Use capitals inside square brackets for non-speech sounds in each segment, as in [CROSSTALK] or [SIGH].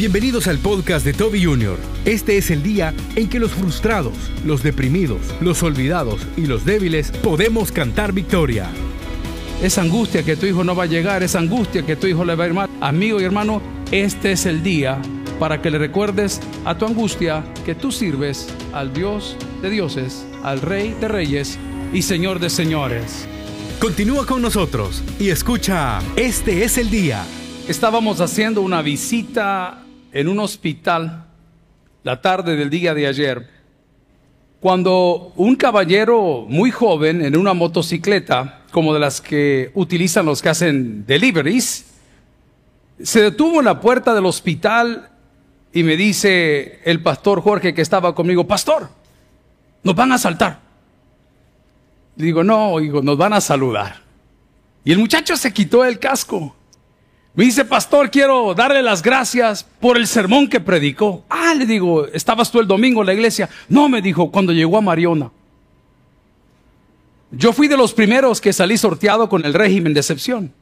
Bienvenidos al podcast de Toby Jr. Este es el día en que los frustrados, los deprimidos, los olvidados y los débiles podemos cantar victoria. Esa angustia que tu hijo no va a llegar, esa angustia que tu hijo le va a ir mal. Amigo y hermano, este es el día para que le recuerdes a tu angustia que tú sirves al Dios de dioses, al Rey de reyes y Señor de señores. Continúa con nosotros y escucha Este es el día. Estábamos haciendo una visita en un hospital la tarde del día de ayer, cuando un caballero muy joven en una motocicleta, como de las que utilizan los que hacen deliveries, se detuvo en la puerta del hospital y me dice el pastor Jorge que estaba conmigo, pastor, nos van a asaltar. digo, no, digo, nos van a saludar. Y el muchacho se quitó el casco me dice, pastor, quiero darle las gracias por el sermón que predicó. Ah, le digo, ¿estabas tú el domingo en la iglesia? No, me dijo, cuando llegó a Mariona. Yo fui de los primeros que salí sorteado con el régimen de excepción.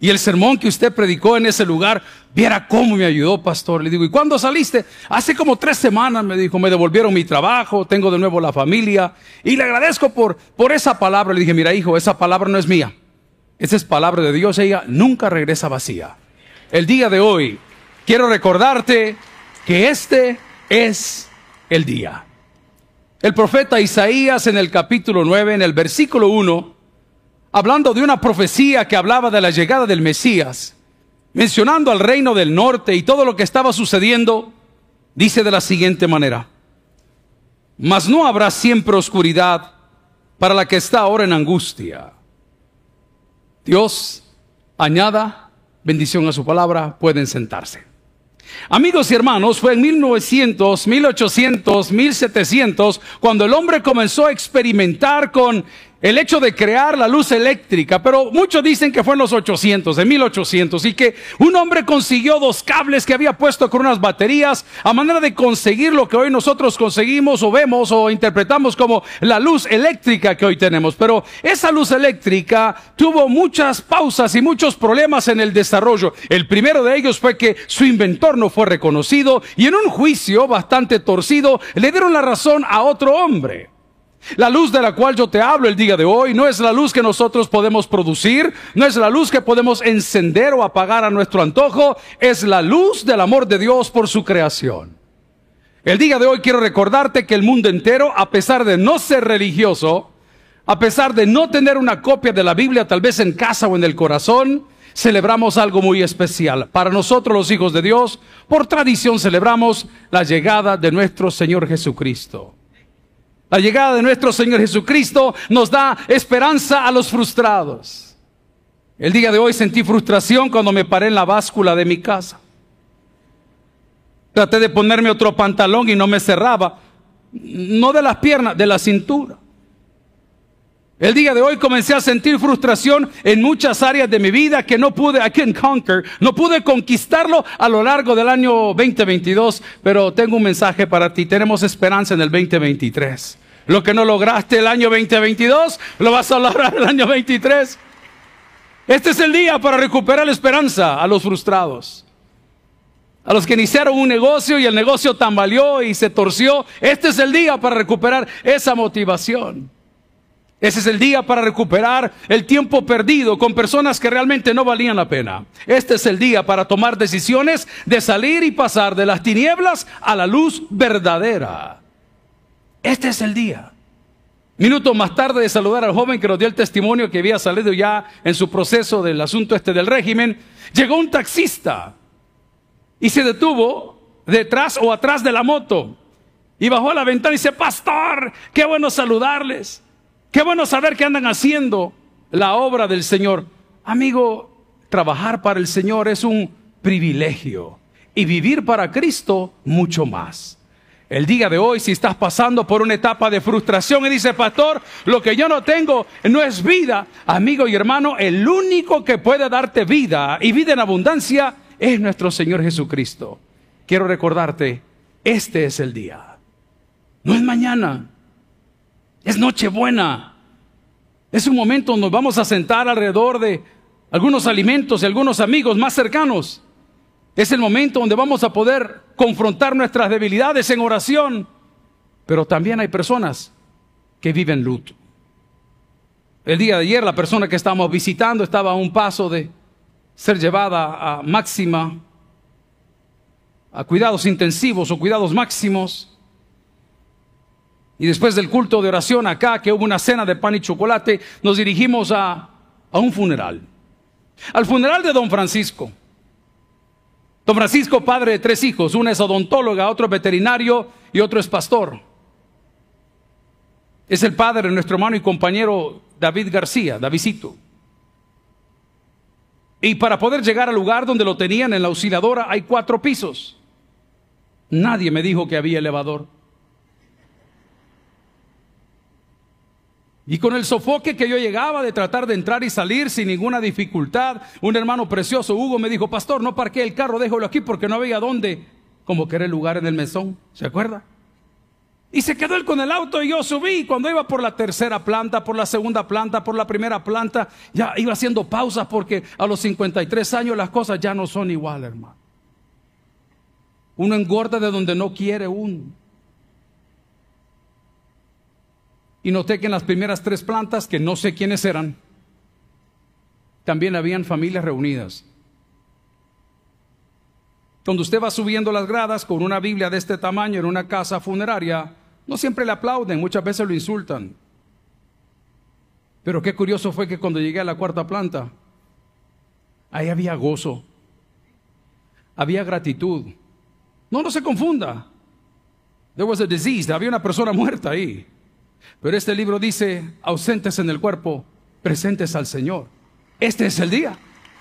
Y el sermón que usted predicó en ese lugar, viera cómo me ayudó, pastor. Le digo, ¿y cuándo saliste? Hace como tres semanas, me dijo, me devolvieron mi trabajo, tengo de nuevo la familia. Y le agradezco por, por esa palabra. Le dije, mira, hijo, esa palabra no es mía. Esa es palabra de Dios, ella nunca regresa vacía. El día de hoy quiero recordarte que este es el día. El profeta Isaías en el capítulo 9, en el versículo 1, hablando de una profecía que hablaba de la llegada del Mesías, mencionando al reino del norte y todo lo que estaba sucediendo, dice de la siguiente manera, mas no habrá siempre oscuridad para la que está ahora en angustia Dios añada bendición a su palabra, pueden sentarse. Amigos y hermanos, fue en 1900, 1800, 1700 cuando el hombre comenzó a experimentar con el hecho de crear la luz eléctrica, pero muchos dicen que fue en los 800, en 1800, y que un hombre consiguió dos cables que había puesto con unas baterías a manera de conseguir lo que hoy nosotros conseguimos o vemos o interpretamos como la luz eléctrica que hoy tenemos. Pero esa luz eléctrica tuvo muchas pausas y muchos problemas en el desarrollo. El primero de ellos fue que su inventor no fue reconocido y en un juicio bastante torcido le dieron la razón a otro hombre. La luz de la cual yo te hablo el día de hoy no es la luz que nosotros podemos producir, no es la luz que podemos encender o apagar a nuestro antojo, es la luz del amor de Dios por su creación. El día de hoy quiero recordarte que el mundo entero, a pesar de no ser religioso, a pesar de no tener una copia de la Biblia tal vez en casa o en el corazón, celebramos algo muy especial. Para nosotros los hijos de Dios, por tradición celebramos la llegada de nuestro Señor Jesucristo. La llegada de nuestro Señor Jesucristo nos da esperanza a los frustrados. El día de hoy sentí frustración cuando me paré en la báscula de mi casa. Traté de ponerme otro pantalón y no me cerraba. No de las piernas, de la cintura. El día de hoy comencé a sentir frustración en muchas áreas de mi vida que no pude, I can conquer, no pude conquistarlo a lo largo del año 2022, pero tengo un mensaje para ti. Tenemos esperanza en el 2023. Lo que no lograste el año 2022, lo vas a lograr el año 23. Este es el día para recuperar la esperanza a los frustrados. A los que iniciaron un negocio y el negocio tambaleó y se torció. Este es el día para recuperar esa motivación. Ese es el día para recuperar el tiempo perdido con personas que realmente no valían la pena. Este es el día para tomar decisiones de salir y pasar de las tinieblas a la luz verdadera. Este es el día. Minutos más tarde de saludar al joven que nos dio el testimonio que había salido ya en su proceso del asunto este del régimen, llegó un taxista y se detuvo detrás o atrás de la moto y bajó a la ventana y dice, pastor, qué bueno saludarles, qué bueno saber que andan haciendo la obra del Señor. Amigo, trabajar para el Señor es un privilegio y vivir para Cristo mucho más. El día de hoy, si estás pasando por una etapa de frustración y dice, pastor, lo que yo no tengo no es vida, amigo y hermano, el único que puede darte vida y vida en abundancia es nuestro Señor Jesucristo. Quiero recordarte, este es el día. No es mañana, es Nochebuena. Es un momento donde vamos a sentar alrededor de algunos alimentos y algunos amigos más cercanos. Es el momento donde vamos a poder confrontar nuestras debilidades en oración. Pero también hay personas que viven luto. El día de ayer la persona que estábamos visitando estaba a un paso de ser llevada a máxima, a cuidados intensivos o cuidados máximos. Y después del culto de oración acá, que hubo una cena de pan y chocolate, nos dirigimos a, a un funeral. Al funeral de don Francisco. Don Francisco, padre de tres hijos, uno es odontóloga, otro es veterinario y otro es pastor. Es el padre de nuestro hermano y compañero David García, Davidito. Y para poder llegar al lugar donde lo tenían en la osciladora hay cuatro pisos. Nadie me dijo que había elevador. Y con el sofoque que yo llegaba de tratar de entrar y salir sin ninguna dificultad, un hermano precioso, Hugo, me dijo, pastor, no parqué el carro, déjalo aquí porque no había dónde, como que era el lugar en el mesón, ¿se acuerda? Y se quedó él con el auto y yo subí. Cuando iba por la tercera planta, por la segunda planta, por la primera planta, ya iba haciendo pausas porque a los 53 años las cosas ya no son igual, hermano. Uno engorda de donde no quiere uno. Y noté que en las primeras tres plantas, que no sé quiénes eran, también habían familias reunidas. Cuando usted va subiendo las gradas con una Biblia de este tamaño en una casa funeraria, no siempre le aplauden, muchas veces lo insultan. Pero qué curioso fue que cuando llegué a la cuarta planta, ahí había gozo, había gratitud. No, no se confunda. There was a disease, había una persona muerta ahí. Pero este libro dice, ausentes en el cuerpo, presentes al Señor. Este es el día.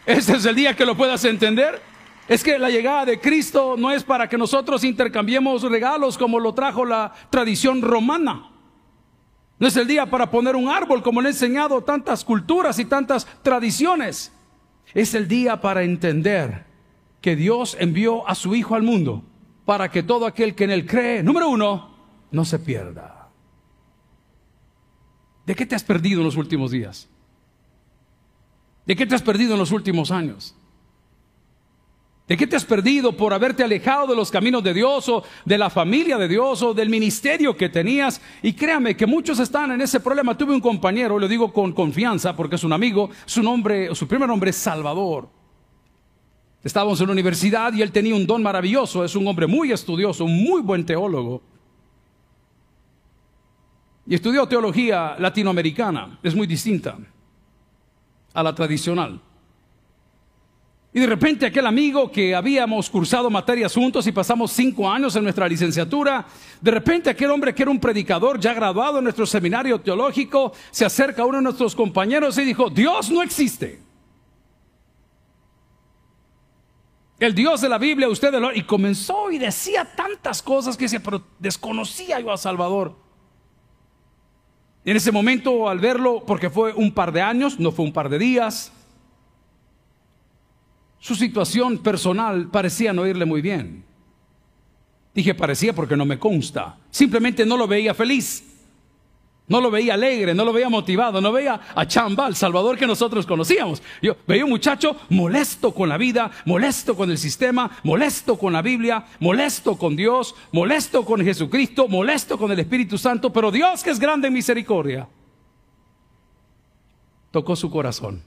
Este es el día que lo puedas entender. Es que la llegada de Cristo no es para que nosotros intercambiemos regalos como lo trajo la tradición romana. No es el día para poner un árbol como le he enseñado tantas culturas y tantas tradiciones. Es el día para entender que Dios envió a su Hijo al mundo para que todo aquel que en él cree, número uno, no se pierda ¿De qué te has perdido en los últimos días? ¿De qué te has perdido en los últimos años? ¿De qué te has perdido por haberte alejado de los caminos de Dios o de la familia de Dios o del ministerio que tenías? Y créame que muchos están en ese problema. Tuve un compañero, lo digo con confianza porque es un amigo, su nombre, su primer nombre es Salvador. Estábamos en la universidad y él tenía un don maravilloso, es un hombre muy estudioso, un muy buen teólogo y estudió teología latinoamericana, es muy distinta a la tradicional. Y de repente aquel amigo que habíamos cursado materias juntos y pasamos cinco años en nuestra licenciatura, de repente aquel hombre que era un predicador ya graduado en nuestro seminario teológico, se acerca a uno de nuestros compañeros y dijo, Dios no existe. El Dios de la Biblia, usted. Y comenzó y decía tantas cosas que decía, pero desconocía yo a Salvador. En ese momento, al verlo, porque fue un par de años, no fue un par de días, su situación personal parecía no irle muy bien. Dije parecía porque no me consta. Simplemente no lo veía feliz. No lo veía alegre, no lo veía motivado, no veía a Chamba, el Salvador que nosotros conocíamos. Yo veía un muchacho molesto con la vida, molesto con el sistema, molesto con la Biblia, molesto con Dios, molesto con Jesucristo, molesto con el Espíritu Santo, pero Dios que es grande en misericordia, tocó su corazón.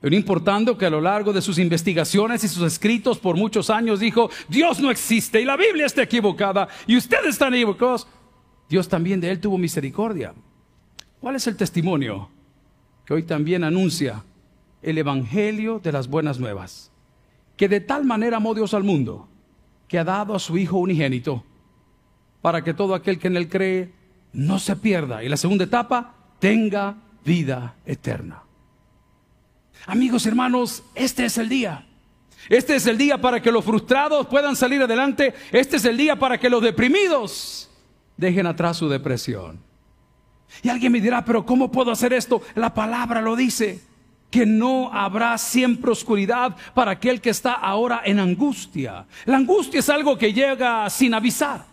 Pero importando que a lo largo de sus investigaciones y sus escritos por muchos años dijo, Dios no existe y la Biblia está equivocada y ustedes están equivocados. Dios también de él tuvo misericordia. ¿Cuál es el testimonio que hoy también anuncia el Evangelio de las buenas nuevas? Que de tal manera amó Dios al mundo que ha dado a su Hijo unigénito para que todo aquel que en él cree no se pierda y la segunda etapa tenga vida eterna. Amigos, hermanos, este es el día. Este es el día para que los frustrados puedan salir adelante. Este es el día para que los deprimidos dejen atrás su depresión. Y alguien me dirá, pero ¿cómo puedo hacer esto? La palabra lo dice, que no habrá siempre oscuridad para aquel que está ahora en angustia. La angustia es algo que llega sin avisar.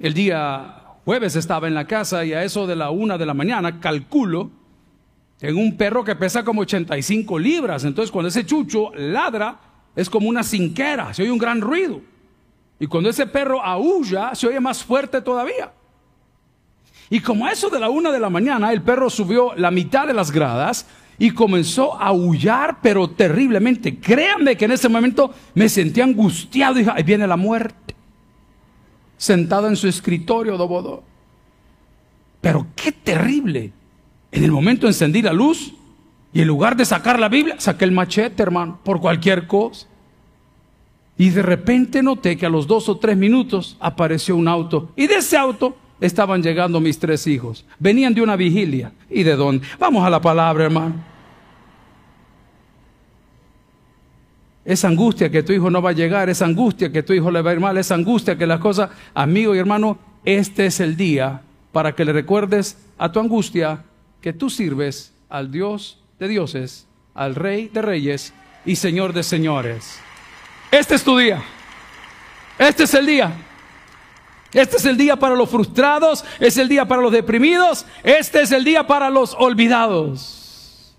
El día jueves estaba en la casa y a eso de la una de la mañana, calculo, Tengo un perro que pesa como 85 libras, entonces cuando ese chucho ladra es como una cinquera, se oye un gran ruido. Y cuando ese perro aúlla, se oye más fuerte todavía. Y como a eso de la una de la mañana, el perro subió la mitad de las gradas y comenzó a aullar, pero terriblemente. Créanme que en ese momento me sentí angustiado dije, ahí viene la muerte. Sentado en su escritorio, Dobodo. Pero qué terrible. En el momento encendí la luz y en lugar de sacar la Biblia, saqué el machete, hermano, por cualquier cosa. Y de repente noté que a los dos o tres minutos apareció un auto. Y de ese auto estaban llegando mis tres hijos. Venían de una vigilia. ¿Y de dónde? Vamos a la palabra, hermano. Esa angustia que tu hijo no va a llegar, esa angustia que tu hijo le va a ir mal, esa angustia que las cosas, amigo y hermano, este es el día para que le recuerdes a tu angustia que tú sirves al Dios de dioses, al Rey de reyes y Señor de señores. Este es tu día. Este es el día. Este es el día para los frustrados, es el día para los deprimidos, este es el día para los olvidados.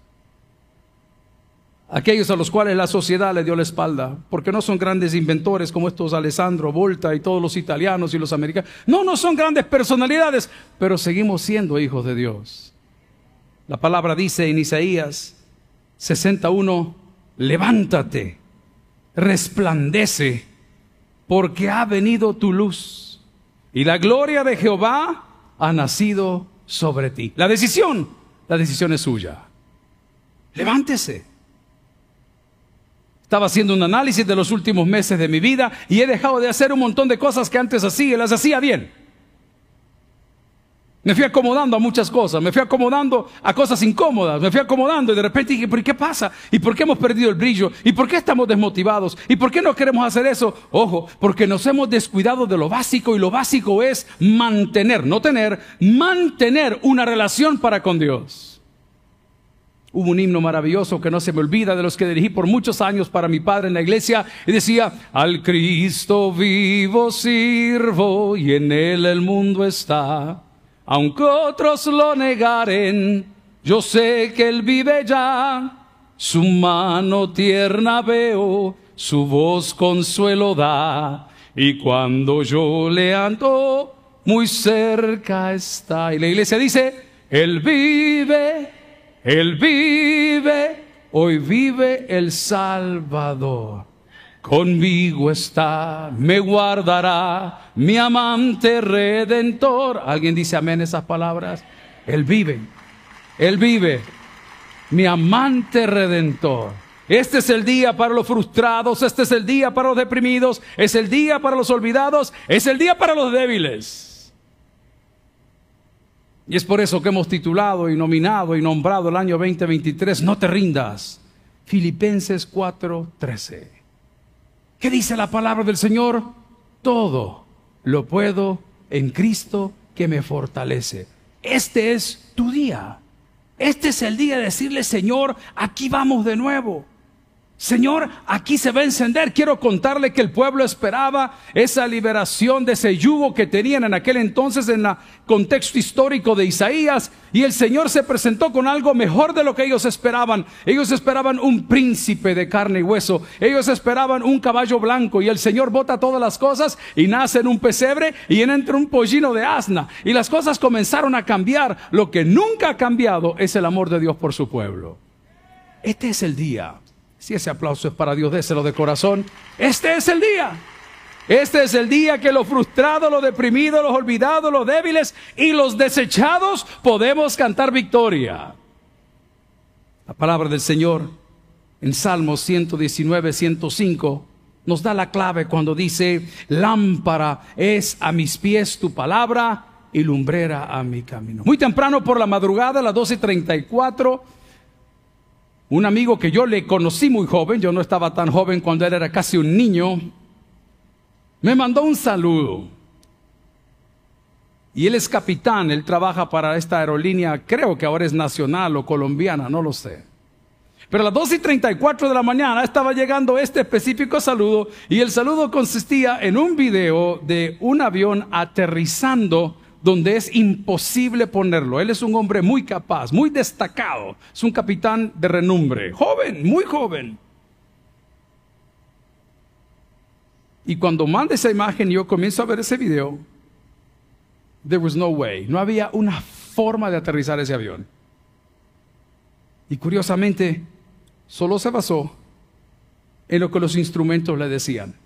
Aquellos a los cuales la sociedad le dio la espalda, porque no son grandes inventores como estos Alessandro Volta y todos los italianos y los americanos. No, no son grandes personalidades, pero seguimos siendo hijos de Dios. La palabra dice en Isaías 61, levántate, resplandece, porque ha venido tu luz y la gloria de Jehová ha nacido sobre ti. La decisión, la decisión es suya. Levántese. Estaba haciendo un análisis de los últimos meses de mi vida y he dejado de hacer un montón de cosas que antes hacía y las hacía bien. Me fui acomodando a muchas cosas, me fui acomodando a cosas incómodas, me fui acomodando y de repente dije, ¿pero qué pasa? ¿Y por qué hemos perdido el brillo? ¿Y por qué estamos desmotivados? ¿Y por qué no queremos hacer eso? Ojo, porque nos hemos descuidado de lo básico y lo básico es mantener, no tener, mantener una relación para con Dios. Hubo un himno maravilloso que no se me olvida de los que dirigí por muchos años para mi padre en la iglesia y decía, al Cristo vivo sirvo y en él el mundo está aunque otros lo negaren, yo sé que Él vive ya. Su mano tierna veo, su voz consuelo da. Y cuando yo le ando, muy cerca está. Y la iglesia dice, Él vive, Él vive, hoy vive el Salvador. Conmigo está, me guardará mi amante redentor. ¿Alguien dice amén esas palabras? Él vive, Él vive, mi amante redentor. Este es el día para los frustrados, este es el día para los deprimidos, es el día para los olvidados, es el día para los débiles. Y es por eso que hemos titulado y nominado y nombrado el año 2023, No te rindas, Filipenses 4:13. ¿Qué dice la palabra del Señor? Todo lo puedo en Cristo que me fortalece. Este es tu día. Este es el día de decirle, Señor, aquí vamos de nuevo. Señor, aquí se va a encender. Quiero contarle que el pueblo esperaba esa liberación de ese yugo que tenían en aquel entonces en el contexto histórico de Isaías. Y el Señor se presentó con algo mejor de lo que ellos esperaban. Ellos esperaban un príncipe de carne y hueso. Ellos esperaban un caballo blanco. Y el Señor bota todas las cosas y nace en un pesebre y entra un pollino de asna. Y las cosas comenzaron a cambiar. Lo que nunca ha cambiado es el amor de Dios por su pueblo. Este es el día si ese aplauso es para Dios, déselo de corazón. Este es el día. Este es el día que los frustrados, los deprimidos, los olvidados, los débiles y los desechados podemos cantar victoria. La palabra del Señor en Salmos 119, 105 nos da la clave cuando dice, lámpara es a mis pies tu palabra y lumbrera a mi camino. Muy temprano por la madrugada, a las 12.34, un amigo que yo le conocí muy joven, yo no estaba tan joven cuando él era casi un niño, me mandó un saludo. Y él es capitán, él trabaja para esta aerolínea, creo que ahora es nacional o colombiana, no lo sé. Pero a las 2 y 34 de la mañana estaba llegando este específico saludo y el saludo consistía en un video de un avión aterrizando donde es imposible ponerlo. Él es un hombre muy capaz, muy destacado. Es un capitán de renombre, joven, muy joven. Y cuando manda esa imagen yo comienzo a ver ese video, there was no way. No había una forma de aterrizar ese avión. Y curiosamente, solo se basó en lo que los instrumentos le decían.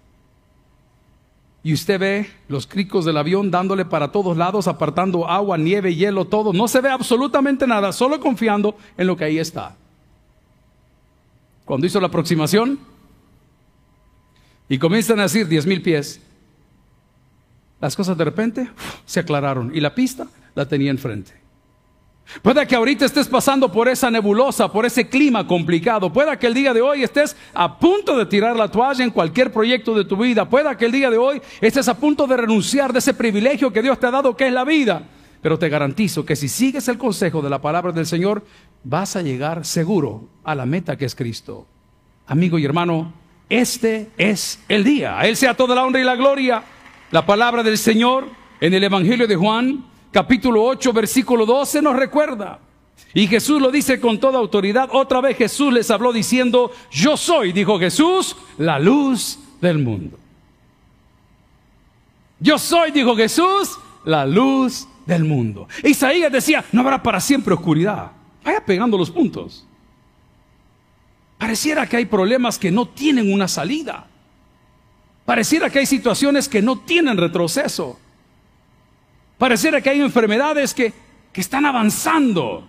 Y usted ve los cricos del avión dándole para todos lados, apartando agua, nieve, hielo, todo. No se ve absolutamente nada, solo confiando en lo que ahí está. Cuando hizo la aproximación y comienzan a decir diez mil pies, las cosas de repente se aclararon y la pista la tenía enfrente. Puede que ahorita estés pasando por esa nebulosa, por ese clima complicado. Puede que el día de hoy estés a punto de tirar la toalla en cualquier proyecto de tu vida. Puede que el día de hoy estés a punto de renunciar de ese privilegio que Dios te ha dado, que es la vida. Pero te garantizo que si sigues el consejo de la palabra del Señor, vas a llegar seguro a la meta que es Cristo. Amigo y hermano, este es el día. A Él sea toda la honra y la gloria. La palabra del Señor en el Evangelio de Juan capítulo 8, versículo 12 nos recuerda. Y Jesús lo dice con toda autoridad. Otra vez Jesús les habló diciendo, yo soy, dijo Jesús, la luz del mundo. Yo soy, dijo Jesús, la luz del mundo. Isaías decía, no habrá para siempre oscuridad. Vaya pegando los puntos. Pareciera que hay problemas que no tienen una salida. Pareciera que hay situaciones que no tienen retroceso. Pareciera que hay enfermedades que, que están avanzando.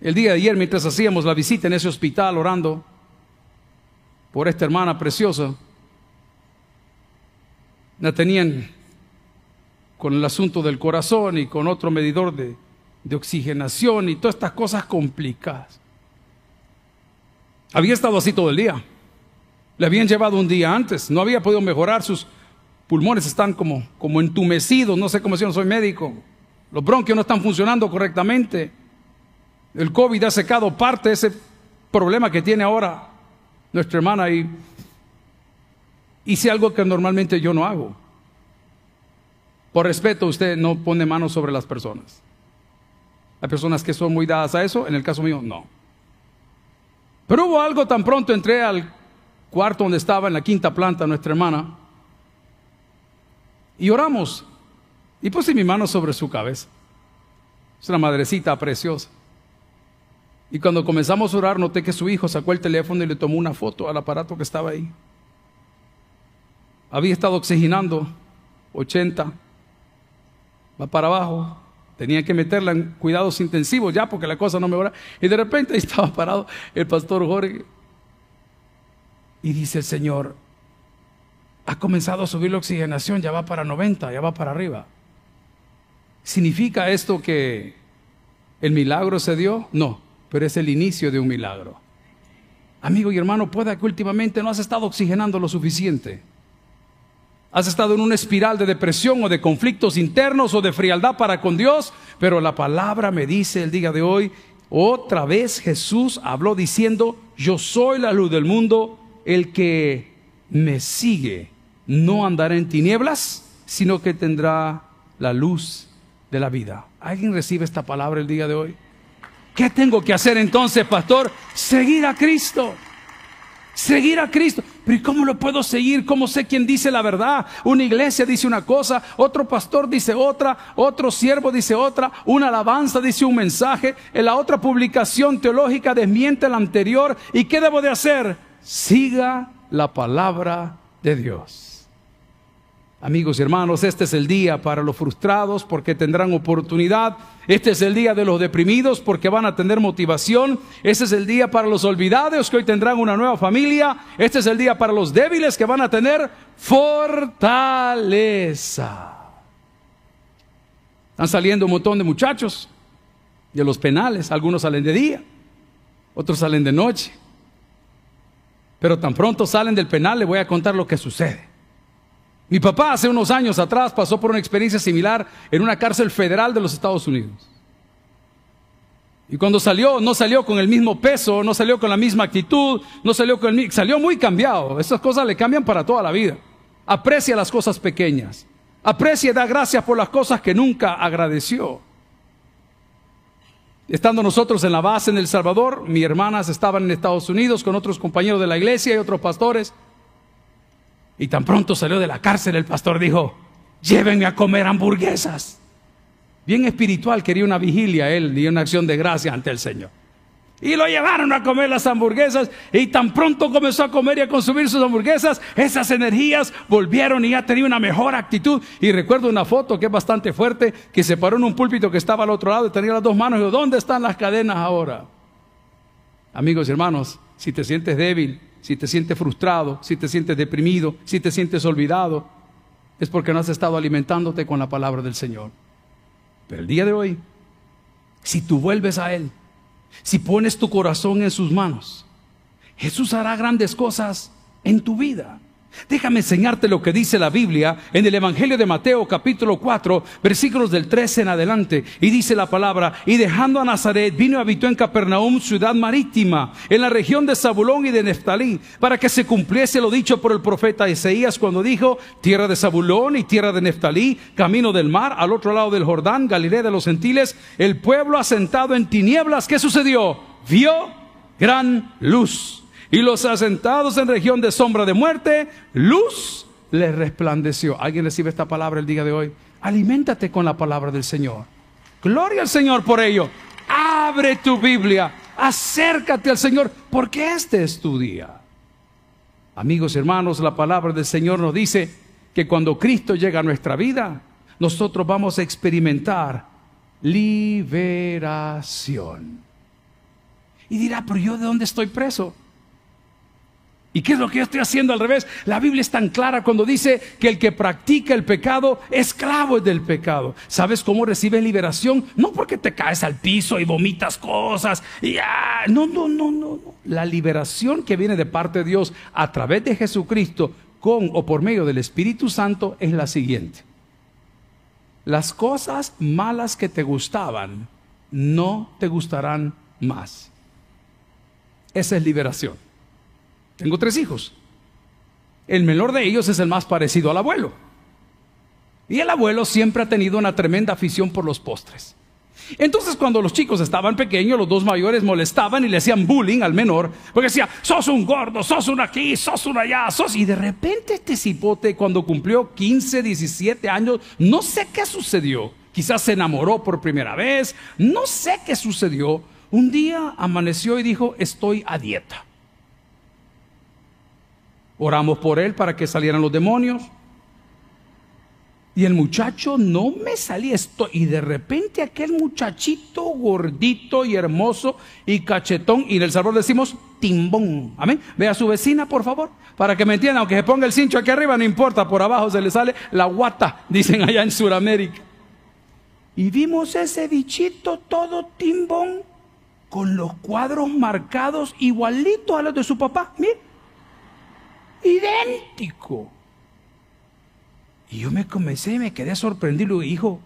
El día de ayer, mientras hacíamos la visita en ese hospital orando por esta hermana preciosa, la tenían con el asunto del corazón y con otro medidor de, de oxigenación y todas estas cosas complicadas. Había estado así todo el día. Le habían llevado un día antes, no había podido mejorar sus pulmones están como, como entumecidos, no sé cómo si no soy médico. Los bronquios no están funcionando correctamente. El COVID ha secado parte de ese problema que tiene ahora nuestra hermana y hice algo que normalmente yo no hago. Por respeto, usted no pone manos sobre las personas. Hay personas que son muy dadas a eso, en el caso mío, no. Pero hubo algo tan pronto entré al cuarto donde estaba en la quinta planta nuestra hermana y oramos. Y puse mi mano sobre su cabeza. Es una madrecita preciosa. Y cuando comenzamos a orar, noté que su hijo sacó el teléfono y le tomó una foto al aparato que estaba ahí. Había estado oxigenando 80. Va para abajo. Tenía que meterla en cuidados intensivos ya porque la cosa no mejora. Y de repente ahí estaba parado el pastor Jorge. Y dice el Señor, ha comenzado a subir la oxigenación, ya va para 90, ya va para arriba. ¿Significa esto que el milagro se dio? No, pero es el inicio de un milagro. Amigo y hermano, pueda que últimamente no has estado oxigenando lo suficiente. Has estado en una espiral de depresión o de conflictos internos o de frialdad para con Dios, pero la palabra me dice el día de hoy, otra vez Jesús habló diciendo, yo soy la luz del mundo, el que me sigue no andará en tinieblas, sino que tendrá la luz de la vida. ¿Alguien recibe esta palabra el día de hoy? ¿Qué tengo que hacer entonces, pastor? Seguir a Cristo. Seguir a Cristo. Pero ¿y cómo lo puedo seguir? ¿Cómo sé quién dice la verdad? Una iglesia dice una cosa, otro pastor dice otra, otro siervo dice otra, una alabanza dice un mensaje, en la otra publicación teológica desmiente la anterior. ¿Y qué debo de hacer? Siga la palabra de Dios. Amigos y hermanos, este es el día para los frustrados porque tendrán oportunidad. Este es el día de los deprimidos porque van a tener motivación. Este es el día para los olvidados que hoy tendrán una nueva familia. Este es el día para los débiles que van a tener fortaleza. Están saliendo un montón de muchachos de los penales. Algunos salen de día, otros salen de noche. Pero tan pronto salen del penal, les voy a contar lo que sucede. Mi papá hace unos años atrás pasó por una experiencia similar en una cárcel federal de los Estados Unidos. Y cuando salió, no salió con el mismo peso, no salió con la misma actitud, no salió con el salió muy cambiado. Esas cosas le cambian para toda la vida. Aprecia las cosas pequeñas. Aprecia y da gracias por las cosas que nunca agradeció. Estando nosotros en la base en El Salvador, mis hermanas estaban en Estados Unidos con otros compañeros de la iglesia y otros pastores. Y tan pronto salió de la cárcel, el pastor dijo, llévenme a comer hamburguesas. Bien espiritual, quería una vigilia él y una acción de gracia ante el Señor. Y lo llevaron a comer las hamburguesas y tan pronto comenzó a comer y a consumir sus hamburguesas, esas energías volvieron y ya tenía una mejor actitud. Y recuerdo una foto que es bastante fuerte, que se paró en un púlpito que estaba al otro lado y tenía las dos manos y dijo, ¿dónde están las cadenas ahora? Amigos y hermanos, si te sientes débil, si te sientes frustrado, si te sientes deprimido, si te sientes olvidado, es porque no has estado alimentándote con la palabra del Señor. Pero el día de hoy, si tú vuelves a Él, si pones tu corazón en sus manos, Jesús hará grandes cosas en tu vida. Déjame enseñarte lo que dice la Biblia en el Evangelio de Mateo capítulo 4, versículos del 13 en adelante. Y dice la palabra, y dejando a Nazaret, vino y habitó en Capernaum, ciudad marítima, en la región de Zabulón y de Neftalí, para que se cumpliese lo dicho por el profeta Isaías cuando dijo, tierra de Zabulón y tierra de Neftalí, camino del mar, al otro lado del Jordán, Galilea de los gentiles, el pueblo asentado en tinieblas, ¿qué sucedió? Vio gran luz y los asentados en región de sombra de muerte, luz les resplandeció. ¿Alguien recibe esta palabra el día de hoy? Aliméntate con la palabra del Señor. Gloria al Señor por ello. Abre tu Biblia, acércate al Señor, porque este es tu día. Amigos y hermanos, la palabra del Señor nos dice que cuando Cristo llega a nuestra vida, nosotros vamos a experimentar liberación. Y dirá, pero yo de dónde estoy preso? ¿Y qué es lo que yo estoy haciendo al revés? La Biblia es tan clara cuando dice que el que practica el pecado, esclavo es del pecado. ¿Sabes cómo recibes liberación? No porque te caes al piso y vomitas cosas. Y, no, no, no, no. La liberación que viene de parte de Dios a través de Jesucristo con o por medio del Espíritu Santo es la siguiente. Las cosas malas que te gustaban no te gustarán más. Esa es liberación. Tengo tres hijos. El menor de ellos es el más parecido al abuelo. Y el abuelo siempre ha tenido una tremenda afición por los postres. Entonces cuando los chicos estaban pequeños, los dos mayores molestaban y le hacían bullying al menor, porque decía, sos un gordo, sos un aquí, sos un allá, sos... Y de repente este cipote cuando cumplió 15, 17 años, no sé qué sucedió, quizás se enamoró por primera vez, no sé qué sucedió, un día amaneció y dijo, estoy a dieta. Oramos por él para que salieran los demonios. Y el muchacho no me salía esto. Y de repente aquel muchachito gordito y hermoso y cachetón. Y en el Salvador decimos timbón. Amén. Ve a su vecina, por favor. Para que me entienda. Aunque se ponga el cincho aquí arriba, no importa. Por abajo se le sale la guata. [LAUGHS] Dicen allá en Sudamérica. Y vimos ese bichito todo timbón. Con los cuadros marcados igualitos a los de su papá. Mire idéntico. Y yo me comencé y me quedé sorprendido. Hijo,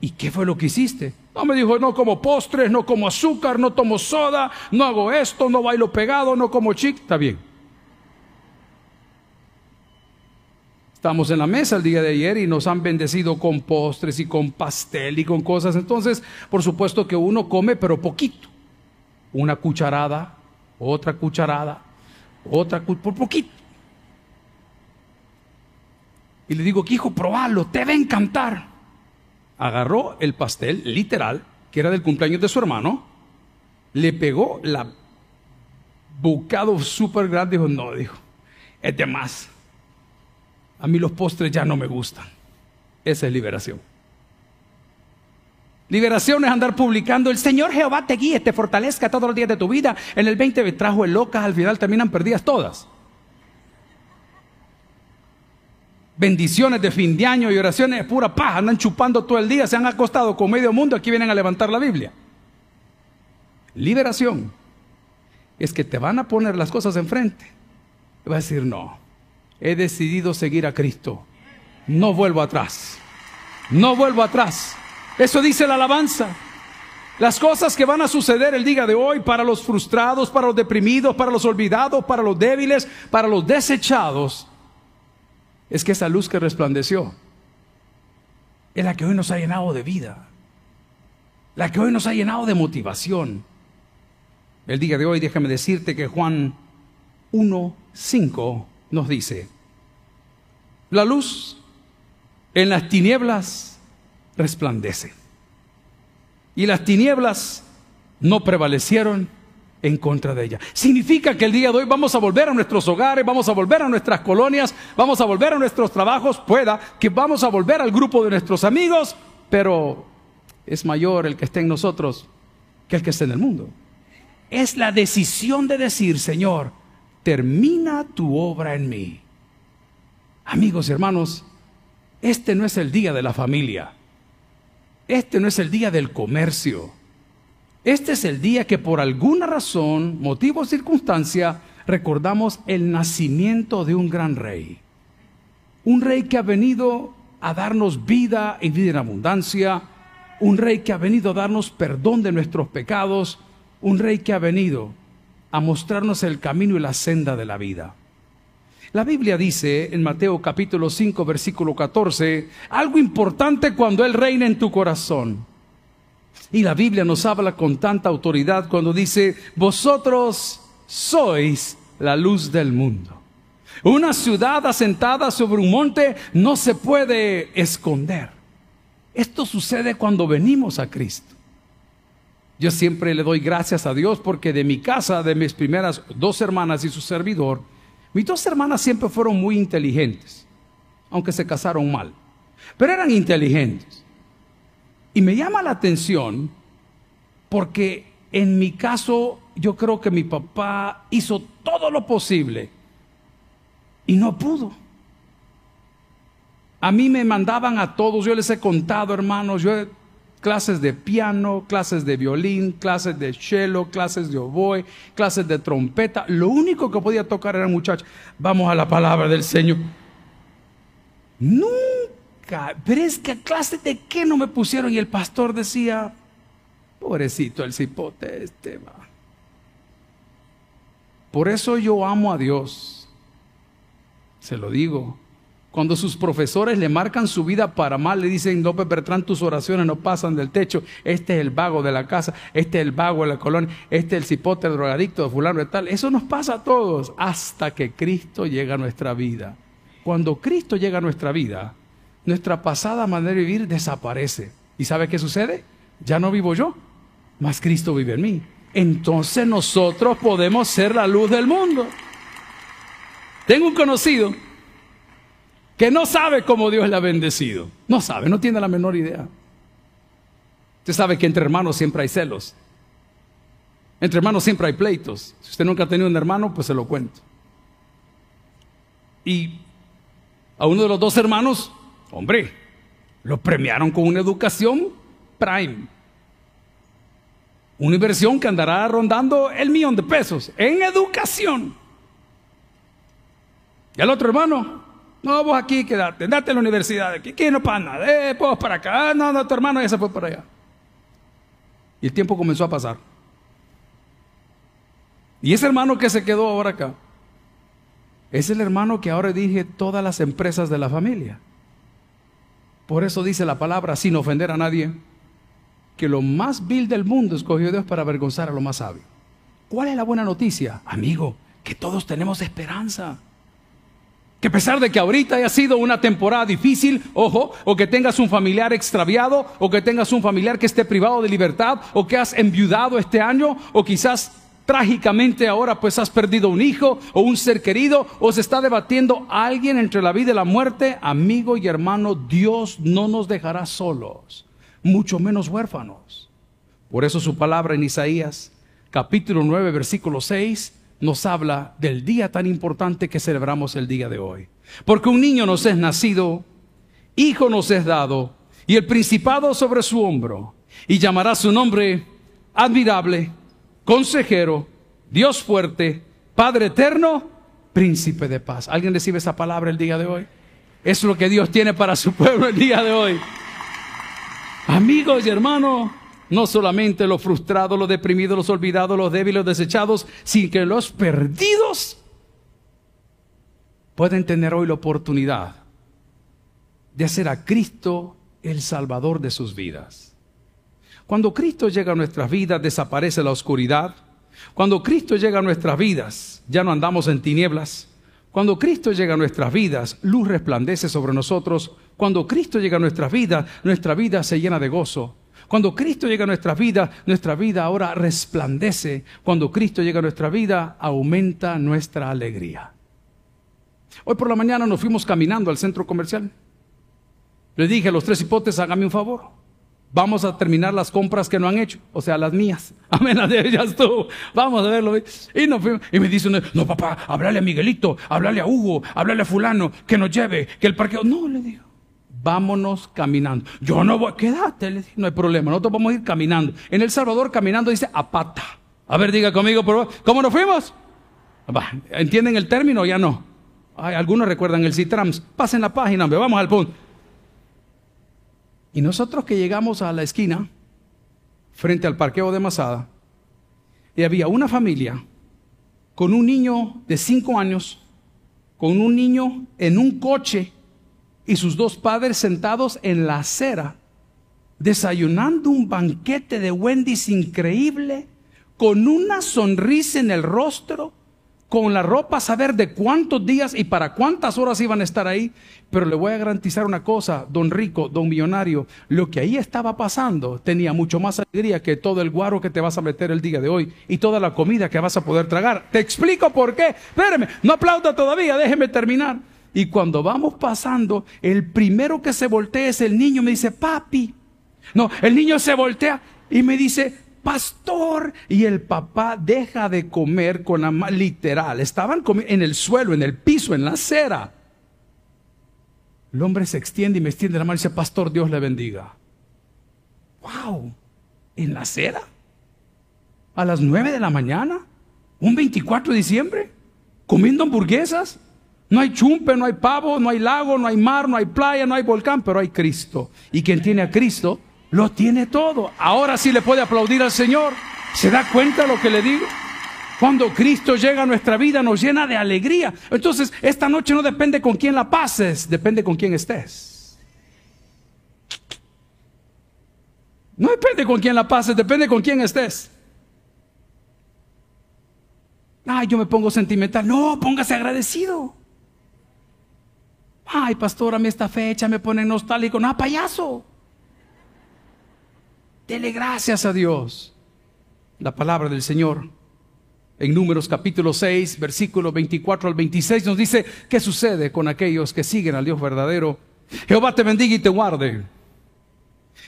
¿y qué fue lo que hiciste? No me dijo, no como postres, no como azúcar, no tomo soda, no hago esto, no bailo pegado, no como chic. Está bien. Estamos en la mesa el día de ayer y nos han bendecido con postres y con pastel y con cosas. Entonces, por supuesto que uno come, pero poquito. Una cucharada, otra cucharada, otra por poquito. Y le digo, hijo, probalo, te va a encantar. Agarró el pastel, literal, que era del cumpleaños de su hermano, le pegó la bocado súper grande, dijo, no, dijo, es de más. A mí los postres ya no me gustan. Esa es liberación. Liberación es andar publicando, el Señor Jehová te guíe, te fortalezca todos los días de tu vida. En el 20 me trajo el locas, al final terminan perdidas todas. Bendiciones de fin de año y oraciones de pura paz, andan chupando todo el día, se han acostado con medio mundo, aquí vienen a levantar la Biblia. Liberación es que te van a poner las cosas enfrente. Y vas a decir, no, he decidido seguir a Cristo. No vuelvo atrás. No vuelvo atrás. Eso dice la alabanza. Las cosas que van a suceder el día de hoy para los frustrados, para los deprimidos, para los olvidados, para los débiles, para los desechados, es que esa luz que resplandeció es la que hoy nos ha llenado de vida, la que hoy nos ha llenado de motivación. El día de hoy déjame decirte que Juan 1.5 nos dice, la luz en las tinieblas resplandece. Y las tinieblas no prevalecieron en contra de ella. Significa que el día de hoy vamos a volver a nuestros hogares, vamos a volver a nuestras colonias, vamos a volver a nuestros trabajos, pueda que vamos a volver al grupo de nuestros amigos, pero es mayor el que esté en nosotros que el que esté en el mundo. Es la decisión de decir, Señor, termina tu obra en mí. Amigos y hermanos, este no es el día de la familia. Este no es el día del comercio. Este es el día que por alguna razón, motivo o circunstancia, recordamos el nacimiento de un gran rey. Un rey que ha venido a darnos vida y vida en abundancia. Un rey que ha venido a darnos perdón de nuestros pecados. Un rey que ha venido a mostrarnos el camino y la senda de la vida. La Biblia dice en Mateo capítulo 5 versículo 14 algo importante cuando Él reina en tu corazón. Y la Biblia nos habla con tanta autoridad cuando dice, vosotros sois la luz del mundo. Una ciudad asentada sobre un monte no se puede esconder. Esto sucede cuando venimos a Cristo. Yo siempre le doy gracias a Dios porque de mi casa, de mis primeras dos hermanas y su servidor, mis dos hermanas siempre fueron muy inteligentes, aunque se casaron mal, pero eran inteligentes. Y me llama la atención porque en mi caso yo creo que mi papá hizo todo lo posible y no pudo. A mí me mandaban a todos, yo les he contado, hermanos, yo clases de piano, clases de violín, clases de cello, clases de oboe, clases de trompeta. Lo único que podía tocar era muchacho. Vamos a la palabra del Señor. Nunca, pero es que a clase de qué no me pusieron y el pastor decía, pobrecito el cipote este va. Por eso yo amo a Dios. Se lo digo. Cuando sus profesores le marcan su vida para mal, le dicen, López Bertrán, tus oraciones no pasan del techo. Este es el vago de la casa, este es el vago de la colonia, este es el cipote, el drogadicto, de fulano y tal. Eso nos pasa a todos hasta que Cristo llega a nuestra vida. Cuando Cristo llega a nuestra vida, nuestra pasada manera de vivir desaparece. ¿Y sabe qué sucede? Ya no vivo yo, mas Cristo vive en mí. Entonces nosotros podemos ser la luz del mundo. Tengo un conocido que no sabe cómo Dios le ha bendecido. No sabe, no tiene la menor idea. Usted sabe que entre hermanos siempre hay celos. Entre hermanos siempre hay pleitos. Si usted nunca ha tenido un hermano, pues se lo cuento. Y a uno de los dos hermanos, hombre, lo premiaron con una educación prime. Una inversión que andará rondando el millón de pesos en educación. Y al otro hermano, no, vos aquí quedate, date a la universidad, aquí, aquí no pasa nada, eh, vos para acá, ah, no, no, tu hermano ya se fue para allá. Y el tiempo comenzó a pasar. Y ese hermano que se quedó ahora acá, es el hermano que ahora dirige todas las empresas de la familia. Por eso dice la palabra, sin ofender a nadie, que lo más vil del mundo escogió Dios para avergonzar a lo más sabio. ¿Cuál es la buena noticia? Amigo, que todos tenemos esperanza. Que a pesar de que ahorita haya sido una temporada difícil, ojo, o que tengas un familiar extraviado, o que tengas un familiar que esté privado de libertad, o que has enviudado este año, o quizás trágicamente ahora pues has perdido un hijo o un ser querido, o se está debatiendo alguien entre la vida y la muerte, amigo y hermano, Dios no nos dejará solos, mucho menos huérfanos. Por eso su palabra en Isaías, capítulo 9, versículo 6, nos habla del día tan importante que celebramos el día de hoy. Porque un niño nos es nacido, hijo nos es dado, y el principado sobre su hombro, y llamará su nombre admirable, consejero, Dios fuerte, Padre eterno, príncipe de paz. ¿Alguien recibe esa palabra el día de hoy? Es lo que Dios tiene para su pueblo el día de hoy. Amigos y hermanos, no solamente los frustrados, los deprimidos, los olvidados, los débiles, los desechados, sino que los perdidos pueden tener hoy la oportunidad de hacer a Cristo el Salvador de sus vidas. Cuando Cristo llega a nuestras vidas, desaparece la oscuridad. Cuando Cristo llega a nuestras vidas, ya no andamos en tinieblas. Cuando Cristo llega a nuestras vidas, luz resplandece sobre nosotros. Cuando Cristo llega a nuestras vidas, nuestra vida se llena de gozo. Cuando Cristo llega a nuestra vida, nuestra vida ahora resplandece. Cuando Cristo llega a nuestra vida, aumenta nuestra alegría. Hoy por la mañana nos fuimos caminando al centro comercial. Le dije a los tres hipotes, hágame un favor. Vamos a terminar las compras que no han hecho, o sea, las mías. [LAUGHS] Amén, las de ellas tú. Vamos a verlo. Y, fuimos, y me dice no papá, háblale a Miguelito, háblale a Hugo, háblale a fulano, que nos lleve, que el parqueo. No, le digo vámonos caminando. Yo no voy, quédate, le no hay problema, nosotros vamos a ir caminando. En El Salvador caminando dice a pata. A ver, diga conmigo, por ¿cómo nos fuimos? ¿Entienden el término ya no? algunos recuerdan el Citrams. Pasen la página, vamos al punto. Y nosotros que llegamos a la esquina, frente al parqueo de Masada, y había una familia con un niño de cinco años, con un niño en un coche y sus dos padres sentados en la acera, desayunando un banquete de Wendy's increíble, con una sonrisa en el rostro, con la ropa saber de cuántos días y para cuántas horas iban a estar ahí. Pero le voy a garantizar una cosa, don Rico, don Millonario, lo que ahí estaba pasando tenía mucho más alegría que todo el guaro que te vas a meter el día de hoy y toda la comida que vas a poder tragar. Te explico por qué. Espérame, no aplauda todavía, déjeme terminar. Y cuando vamos pasando, el primero que se voltea es el niño, me dice, papi. No, el niño se voltea y me dice, pastor. Y el papá deja de comer con la mano, literal. Estaban en el suelo, en el piso, en la acera. El hombre se extiende y me extiende la mano y dice, pastor, Dios le bendiga. ¡Wow! ¿En la acera? ¿A las nueve de la mañana? ¿Un 24 de diciembre? ¿Comiendo hamburguesas? No hay chumpe, no hay pavo, no hay lago, no hay mar, no hay playa, no hay volcán, pero hay Cristo. Y quien tiene a Cristo, lo tiene todo. Ahora sí le puede aplaudir al Señor. ¿Se da cuenta lo que le digo? Cuando Cristo llega a nuestra vida nos llena de alegría. Entonces, esta noche no depende con quién la pases, depende con quién estés. No depende con quién la pases, depende con quién estés. Ay, yo me pongo sentimental. No, póngase agradecido. Ay, pastor, a mí esta fecha me pone nostálgico. No, payaso. Dele gracias a Dios. La palabra del Señor en Números capítulo 6, versículo 24 al 26 nos dice qué sucede con aquellos que siguen al Dios verdadero. Jehová te bendiga y te guarde.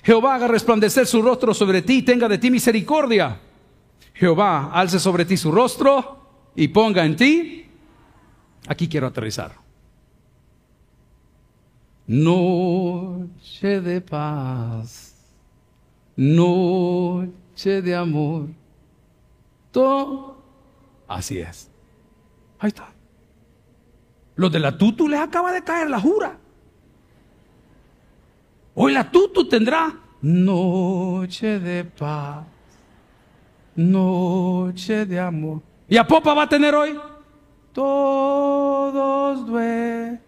Jehová haga resplandecer su rostro sobre ti y tenga de ti misericordia. Jehová alce sobre ti su rostro y ponga en ti. Aquí quiero aterrizar noche de paz, noche de amor. Todo. Así es. Ahí está. Los de la tutu les acaba de caer la jura. Hoy la tutu tendrá noche de paz, noche de amor. ¿Y a Popa va a tener hoy? Todos duermen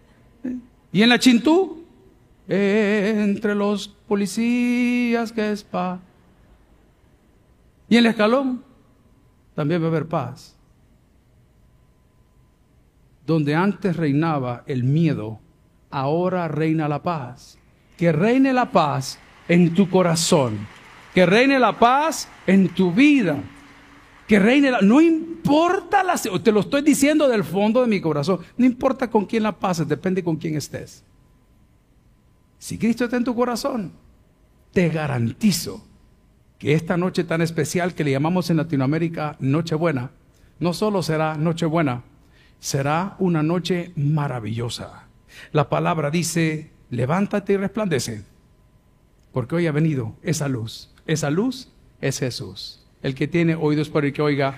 y en la Chintú, entre los policías que es paz. Y en el escalón también va a haber paz. Donde antes reinaba el miedo, ahora reina la paz. Que reine la paz en tu corazón. Que reine la paz en tu vida que reine, no importa la, te lo estoy diciendo del fondo de mi corazón, no importa con quién la pases, depende con quién estés. Si Cristo está en tu corazón, te garantizo que esta noche tan especial que le llamamos en Latinoamérica Nochebuena, no solo será Nochebuena, será una noche maravillosa. La palabra dice, levántate y resplandece, porque hoy ha venido esa luz. Esa luz es Jesús. El que tiene oídos para el que oiga,